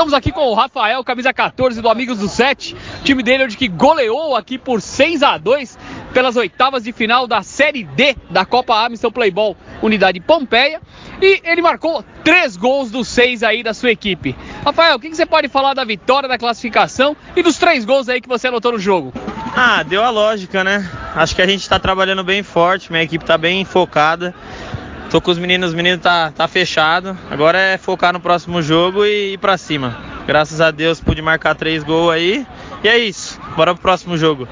Estamos aqui com o Rafael, camisa 14 do Amigos do 7. O time dele hoje que goleou aqui por 6 a 2 pelas oitavas de final da Série D da Copa Amstel Playball Unidade Pompeia. E ele marcou três gols dos seis aí da sua equipe. Rafael, o que, que você pode falar da vitória, da classificação e dos três gols aí que você anotou no jogo? Ah, deu a lógica, né? Acho que a gente está trabalhando bem forte, minha equipe está bem focada. Tô com os meninos, os meninos tá, tá fechado. Agora é focar no próximo jogo e ir pra cima. Graças a Deus pude marcar três gols aí. E é isso. Bora pro próximo jogo.